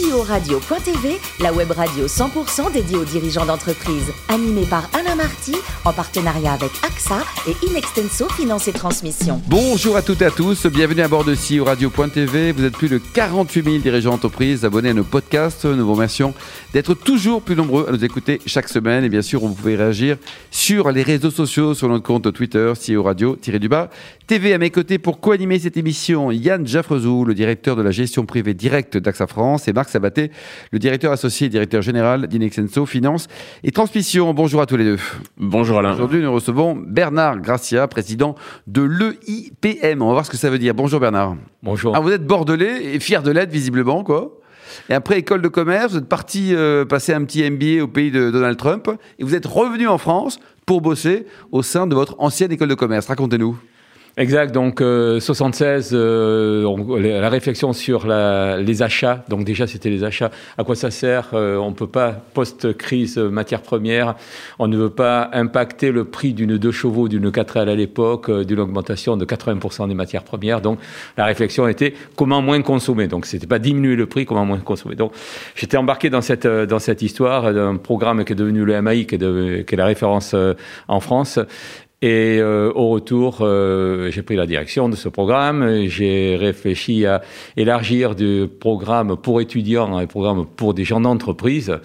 CEO-radio.tv, la web radio 100% dédiée aux dirigeants d'entreprise. Animée par Alain Marty, en partenariat avec AXA et Inextenso Finance et Transmission. Bonjour à toutes et à tous, bienvenue à bord de CEO Radio.tv. Vous êtes plus de 48 000 dirigeants d'entreprise abonnés à nos podcasts. Nous vous remercions d'être toujours plus nombreux à nous écouter chaque semaine. Et bien sûr, vous pouvez réagir sur les réseaux sociaux, sur notre compte Twitter, CEO Radio-du-bas. TV à mes côtés pour co-animer cette émission, Yann Jaffrezou, le directeur de la gestion privée directe d'AXA France, et Marc Sabaté, le directeur associé et directeur général d'Inexenso Finance et Transmission. Bonjour à tous les deux. Bonjour Alain. Aujourd'hui, nous recevons Bernard Gracia, président de l'EIPM. On va voir ce que ça veut dire. Bonjour Bernard. Bonjour. Ah, vous êtes bordelais et fier de l'être visiblement, quoi. Et après école de commerce, vous êtes parti euh, passer un petit MBA au pays de Donald Trump et vous êtes revenu en France pour bosser au sein de votre ancienne école de commerce. Racontez-nous. Exact, donc 76, euh, euh, la réflexion sur la, les achats, donc déjà c'était les achats, à quoi ça sert euh, On ne peut pas, post-crise matière première, on ne veut pas impacter le prix d'une 2 chevaux, d'une 4L à l'époque, d'une augmentation de 80% des matières premières, donc la réflexion était comment moins consommer, donc c'était pas diminuer le prix, comment moins consommer. Donc j'étais embarqué dans cette, dans cette histoire d'un programme qui est devenu le MAI, qui est, de, qui est la référence en France, et euh, au retour, euh, j'ai pris la direction de ce programme. J'ai réfléchi à élargir du programme pour étudiants à un programme pour des gens d'entreprise.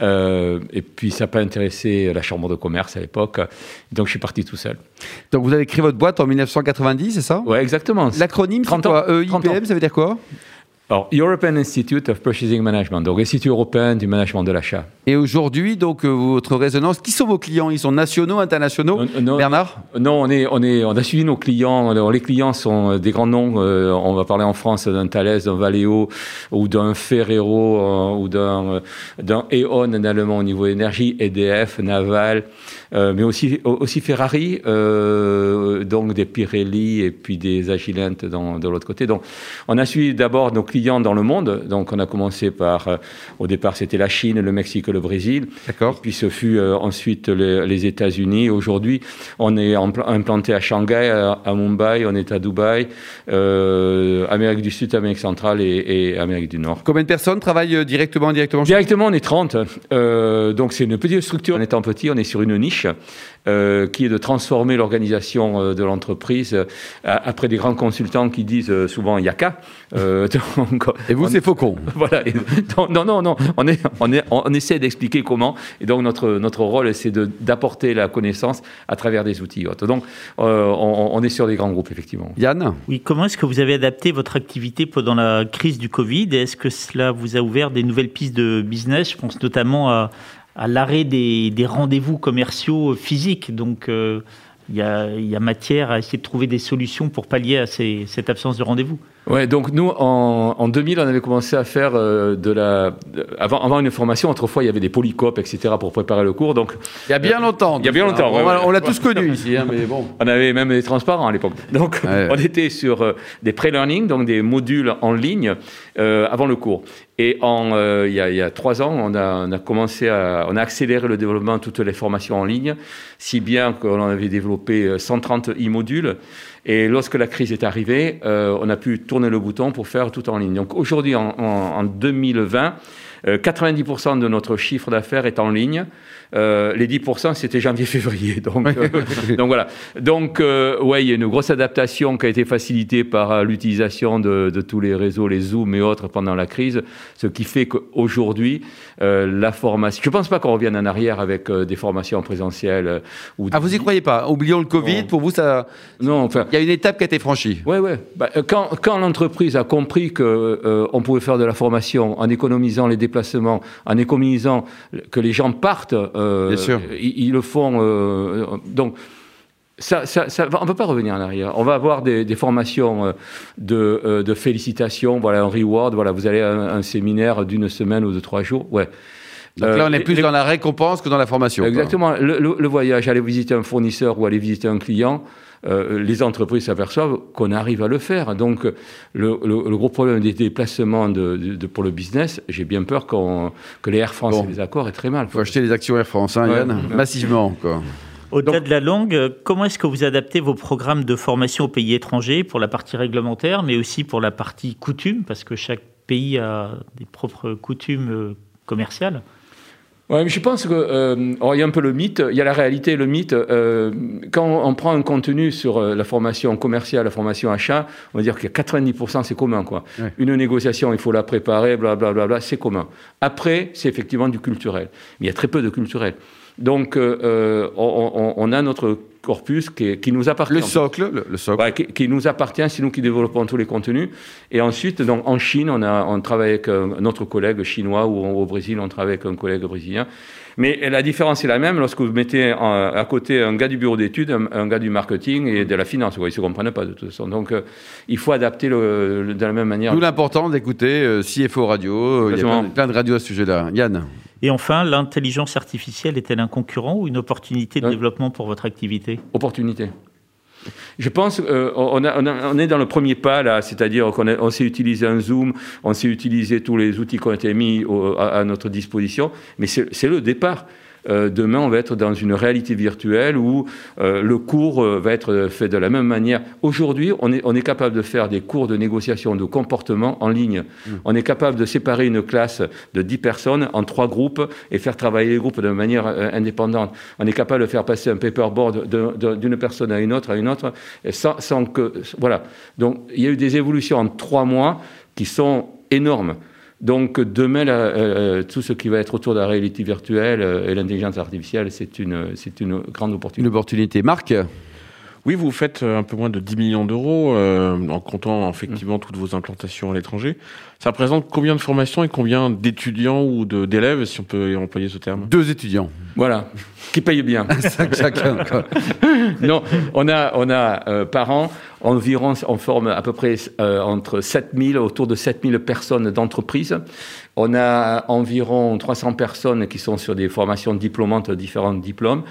Euh, et puis ça n'a pas intéressé la chambre de commerce à l'époque. Donc je suis parti tout seul. Donc vous avez créé votre boîte en 1990, c'est ça? Ouais, exactement. L'acronyme, c'est quoi EIPM, ça veut dire quoi? Alors, European Institute of Purchasing Management, donc Institut européen du management de l'achat. Et aujourd'hui, donc euh, votre résonance, qui sont vos clients? Ils sont nationaux, internationaux? Bernard? Non, on est, on est, on a suivi nos clients. Alors, les clients sont des grands noms. Euh, on va parler en France d'un Thales, d'un Valeo ou d'un Ferrero euh, ou d'un d'un E.ON en allemand au niveau énergie, EDF, Naval, mais aussi aussi Ferrari, donc des Pirelli et puis des Agilent dans, de l'autre côté. Donc, on a suivi d'abord nos clients dans le monde. Donc, on a commencé par, euh, au départ, c'était la Chine, le Mexique et le Brésil. D'accord. Puis ce fut euh, ensuite les, États-Unis. Aujourd'hui, on est implanté à Shanghai, à, Mumbai, on est à Dubaï, euh, Amérique du Sud, Amérique centrale et, Amérique du Nord. Combien de personnes travaillent directement, indirectement Directement, on est 30. donc, c'est une petite structure. En étant petit, on est sur une niche. Euh, qui est de transformer l'organisation euh, de l'entreprise euh, après des grands consultants qui disent souvent il n'y a qu'à. et vous, c'est faucon. Voilà. non, non, non. On, est, on, est, on essaie d'expliquer comment. Et donc, notre, notre rôle, c'est d'apporter la connaissance à travers des outils. Donc, on, est sur des grands groupes, effectivement. Yann Oui, comment est-ce que vous avez adapté votre activité pendant la crise du Covid? Est-ce que cela vous a ouvert des nouvelles pistes de business? Je pense notamment à, à l'arrêt des, rendez-vous commerciaux physiques. Donc, euh, il y, a, matière à essayer de trouver des solutions pour pallier à cette absence de rendez-vous. Ouais, donc nous, en, en, 2000, on avait commencé à faire euh, de la. avant, avant une formation, autrefois, il y avait des polycopes, etc., pour préparer le cours. Donc, il y a bien longtemps. Il y a bien longtemps. on, l'a tous connu ici, hein, mais bon. On avait même des transparents à l'époque. Donc, on était sur euh, des pré-learning, donc des modules en ligne euh, avant le cours. Et euh, il, y a, trois ans, on a, commencé à, on a accéléré le développement de toutes les formations en ligne, si bien qu'on avait développé 130 e-modules et lorsque la crise est arrivée, euh, on a pu tourner le bouton pour faire tout en ligne. Donc aujourd'hui, en 2020, 90% euh, de notre chiffre d'affaires est en ligne. Euh, les 10%, c'était janvier-février. Donc, euh, donc voilà. Donc, euh, ouais, il y a une grosse adaptation qui a été facilitée par l'utilisation de, de, tous les réseaux, les Zoom et autres pendant la crise, ce qui fait qu'aujourd'hui, la formation. Je ne pense pas qu'on revienne en arrière avec des formations présentielles. Ou ah, vous y croyez pas? Oublions le Covid. Pour vous, ça. Non, enfin. Il y a une étape qui a été franchie. Ouais, ouais. Bah, quand, quand l'entreprise a compris que on pouvait faire de la formation en économisant les déplacements, en économisant que les gens partent euh, Bien sûr. Ils, le font. Euh, donc, ça, on ne peut pas revenir en arrière. On va avoir des, formations euh, de, de, félicitations, voilà, un reward. Voilà, vous allez à un, séminaire d'une semaine ou de trois jours. Ouais. Donc là, on est plus dans la récompense que dans la formation. Exactement. Le, le, voyage, aller visiter un fournisseur ou aller visiter un client, euh, les entreprises s'aperçoivent qu'on arrive à le faire. Donc, le, gros problème des déplacements de, pour le business, j'ai bien peur que les Air France et les accords aient très mal. Il faut acheter les actions Air France, hein, Yann, massivement. Au-delà de la langue, comment est-ce que vous adaptez vos programmes de formation aux pays étrangers pour la partie réglementaire, mais aussi pour la partie coutume, parce que chaque pays a des propres coutumes commerciales. Ouais, mais je pense que euh, il y a un peu le mythe, il y a la réalité le mythe. Euh, quand on prend un contenu sur euh, la formation commerciale, la formation achat, on va dire qu'il y a 90% c'est commun quoi. Une négociation, il faut la préparer, blablabla, bla, bla, c'est commun. Après, c'est effectivement du culturel, mais il y a très peu de culturel. Donc, on, on, on, a notre corpus qui, qui, nous appartient. Le socle, le, socle. Ouais, qui, qui, nous appartient, c'est nous qui développons tous les contenus. Et ensuite, donc, en Chine, on, a, on travaille avec un autre collègue chinois ou au Brésil, on travaille avec un collègue brésilien. Mais la différence est la même lorsque vous mettez à côté un gars du bureau d'études, un, gars du marketing et de la finance. Ils ne se comprennent pas de toute façon. Donc, euh, il faut adapter le, de la même manière. D'où l'important d'écouter euh, CFO Radio. Il y a plein, de radios à ce sujet-là. Yann et enfin, l'intelligence artificielle est-elle un concurrent ou une opportunité de développement pour votre activité? Opportunité. Je pense qu'on euh, est dans le premier pas là, c'est-à-dire qu'on on sait utiliser un Zoom, on sait utiliser tous les outils qui ont été mis à, notre disposition, mais c'est le départ. Euh, demain, on va être dans une réalité virtuelle où euh, le cours euh, va être fait de la même manière. Aujourd'hui, on est, on est capable de faire des cours de négociation de comportement en ligne. Mmh. On est capable de séparer une classe de 10 personnes en trois groupes et faire travailler les groupes de manière indépendante. On est capable de faire passer un paperboard d'une personne à une autre, à une autre, sans, sans que... Voilà. Donc, il y a eu des évolutions en trois mois qui sont énormes. Donc demain, euh, tout ce qui va être autour de la réalité virtuelle euh, et l'intelligence artificielle, c'est une, c'est une grande opportunité. Une opportunité. Marc? Oui, vous faites un peu moins de 10 millions d'euros euh, en comptant effectivement mmh. toutes vos implantations à l'étranger. Ça représente combien de formations et combien d'étudiants ou d'élèves, si on peut employer ce terme? Deux étudiants. Voilà, qui payent bien. Chacun. non, on a, on a euh, par an environ, on forme à peu près euh, entre 7000, autour de 7000 personnes d'entreprise. On a environ 300 personnes qui sont sur des formations diplômantes, différents diplômes.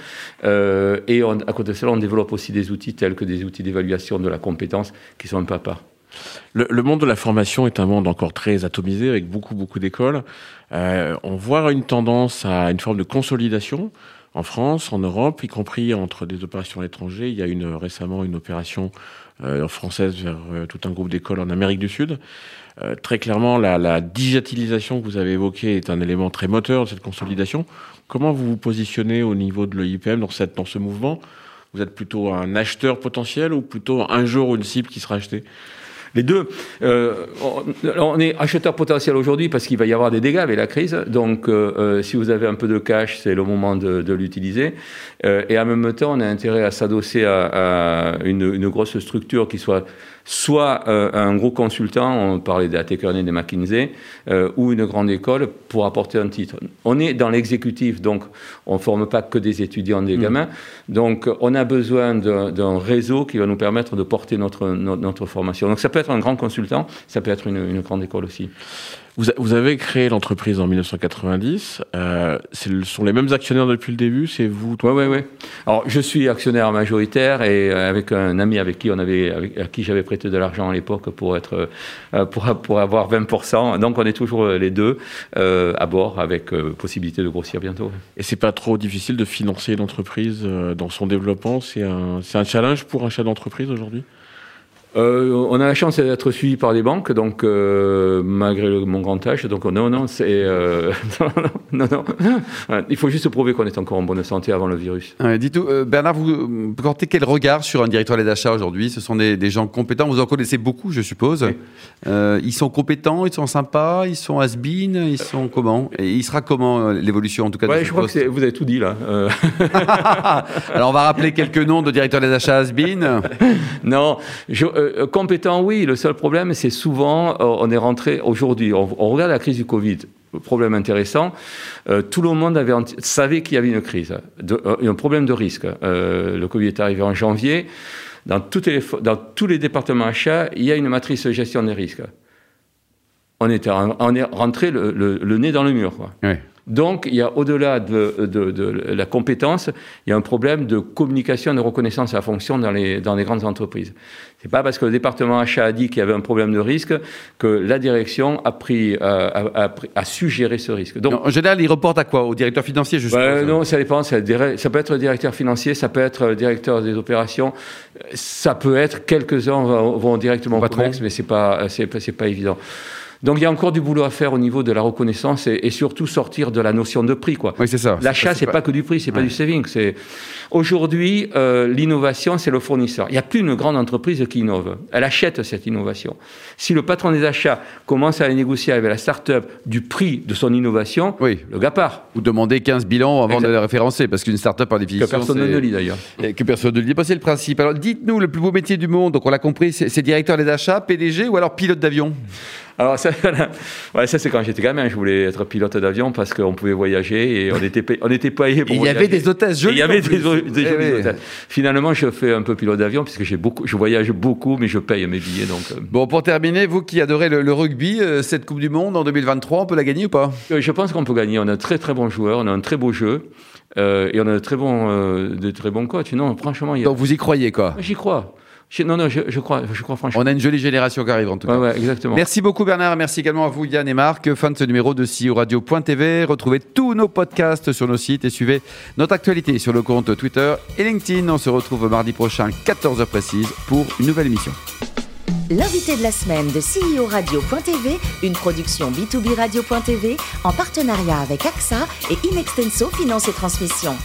Euh, et à côté de cela, on développe aussi des outils tels que des outils d'évaluation de la compétence qui sont un part. Le, monde de la formation est un monde encore très atomisé avec beaucoup beaucoup d'écoles. Euh, on voit une tendance à une forme de consolidation en France, en Europe, y compris entre des opérations à l'étranger. Il y a récemment une opération française vers euh, tout un groupe d'écoles en Amérique du Sud. Euh, très clairement, la, la, digitalisation que vous avez évoquée est un élément très moteur de cette consolidation. Comment vous vous positionnez au niveau de l'EIPM dans, cette, dans ce mouvement? Vous êtes plutôt un acheteur potentiel ou plutôt un jour une cible qui sera achetée? Les deux. Euh, on est acheteur potentiel aujourd'hui parce qu'il va y avoir des dégâts avec la crise. Donc, euh, euh, si vous avez un peu de cash, c'est le moment de, l'utiliser. et en même temps, on a intérêt à s'adosser à, une, une, grosse structure qui soit soit euh, un gros consultant, on parlait des Kearney, des McKinsey, euh, ou une grande école pour apporter un titre. On est dans l'exécutif, donc on ne forme pas que des étudiants, des mm. gamins. Donc on a besoin d'un réseau qui va nous permettre de porter notre, notre, formation. Donc ça peut être un grand consultant, ça peut être une, une grande école aussi. Vous, avez créé l'entreprise en 1990. Euh, ce sont les mêmes actionnaires depuis le début. C'est vous Oui, oui, oui. Alors, je suis actionnaire majoritaire et euh, avec un ami avec qui on avait, avec, à qui j'avais prêté de l'argent à l'époque pour être, euh, pour, pour avoir 20%. Donc, on est toujours les deux euh, à bord avec possibilité de grossir bientôt. Et c'est pas trop difficile de financer l'entreprise dans son développement? C'est un, c'est un challenge pour un chef d'entreprise aujourd'hui? Euh, on a la chance d'être suivi par des banques, donc euh, malgré mon grand âge, donc non, non, c'est euh, non, non, non. il faut juste prouver qu'on est encore en bonne santé avant le virus. Dites-vous, Bernard, vous portez quel regard sur un directeur des achats aujourd'hui? Ce sont des, gens compétents, vous en connaissez beaucoup, je suppose. ils sont compétents, ils sont sympas, ils sont has ils sont comment? Et il sera comment l'évolution en tout cas ouais, Je crois que vous avez tout dit là. Alors on va rappeler quelques noms de directeurs des achats has non, je, euh, compétent, oui. Le seul problème, c'est souvent, euh, on est rentré aujourd'hui, on, regarde la crise du Covid. Problème intéressant, euh, tout le monde avait, savait qu'il y avait une crise, de, un problème de risque. le Covid est arrivé en janvier. Dans, tous les départements achats, il y a une matrice gestion des risques. On, était, on est rentré le, nez dans le mur. Quoi. Donc, il y a au-delà de, la compétence, il y a un problème de communication, de reconnaissance à la fonction dans les, dans les grandes entreprises. C'est pas parce que le département achat a dit qu'il y avait un problème de risque que la direction a pris, euh, a, su gérer ce risque. Donc, en général, il reporte à quoi? Au directeur financier, je ben, Non, ça dépend. Ça, peut être le directeur financier, ça peut être le directeur des opérations, ça peut être quelques-uns vont, directement au mais c'est pas, c'est pas évident. Donc il y a encore du boulot à faire au niveau de la reconnaissance et, et surtout sortir de la notion de prix. Quoi. Oui, c'est ça. L'achat, c'est pas- pas que du prix, c'est pas Ouais. du saving. C'est aujourd'hui euh, l'innovation, c'est le fournisseur. Il n'y a plus une grande entreprise qui innove. Elle achète cette innovation. Si le patron des achats commence à négocier avec la start-up du prix de son innovation, Oui. le gars part. Vous demandez 15 bilans avant Exact. de les référencer, parce qu'une start-up par Que définition. personne c'est- ne lit d'ailleurs. Que personne ne le dit. Bah, c'est le principe. Alors, dites-nous le plus beau métier du monde. Donc, on l'a compris, c'est directeur des achats, PDG ou alors pilote d'avion? Alors ça, ouais, ça c'est quand j'étais gamin, je voulais être pilote d'avion parce qu'on pouvait voyager et on était, payé- on était payé pour il y avait des hôtesses jolies. Il y avait des, des Eh jolies oui. hôtesses. Finalement, je fais un peu pilote d'avion puisque j'ai beaucoup, je voyage beaucoup, mais je paye mes billets. Donc, euh, Bon, pour terminer, vous qui adorez le, le rugby, euh, cette Coupe du Monde en 2023, on peut la gagner ou pas? Euh, je pense qu'on peut gagner. On a un très très bons joueurs, on a un très beau jeu euh, et on a de très bons, euh, de très bons coachs. Non, franchement, il y a- Donc, vous y croyez, quoi? J'y crois. Je- non, non, je, je crois, je crois franchement. On a une jolie génération qui arrive, en tout cas. Ouais, ouais, exactement. Merci beaucoup Bernard, merci également à vous Yann et Marc. Fin de ce numéro de CEO Radio.tv. Retrouvez tous nos podcasts sur nos sites et suivez notre actualité sur le compte Twitter et LinkedIn. On se retrouve mardi prochain, 14h précise, pour une nouvelle émission. L'invité de la semaine de CEO Radio.tv, une production B2B Radio.tv en partenariat avec AXA et Inextenso Finance et Transmission.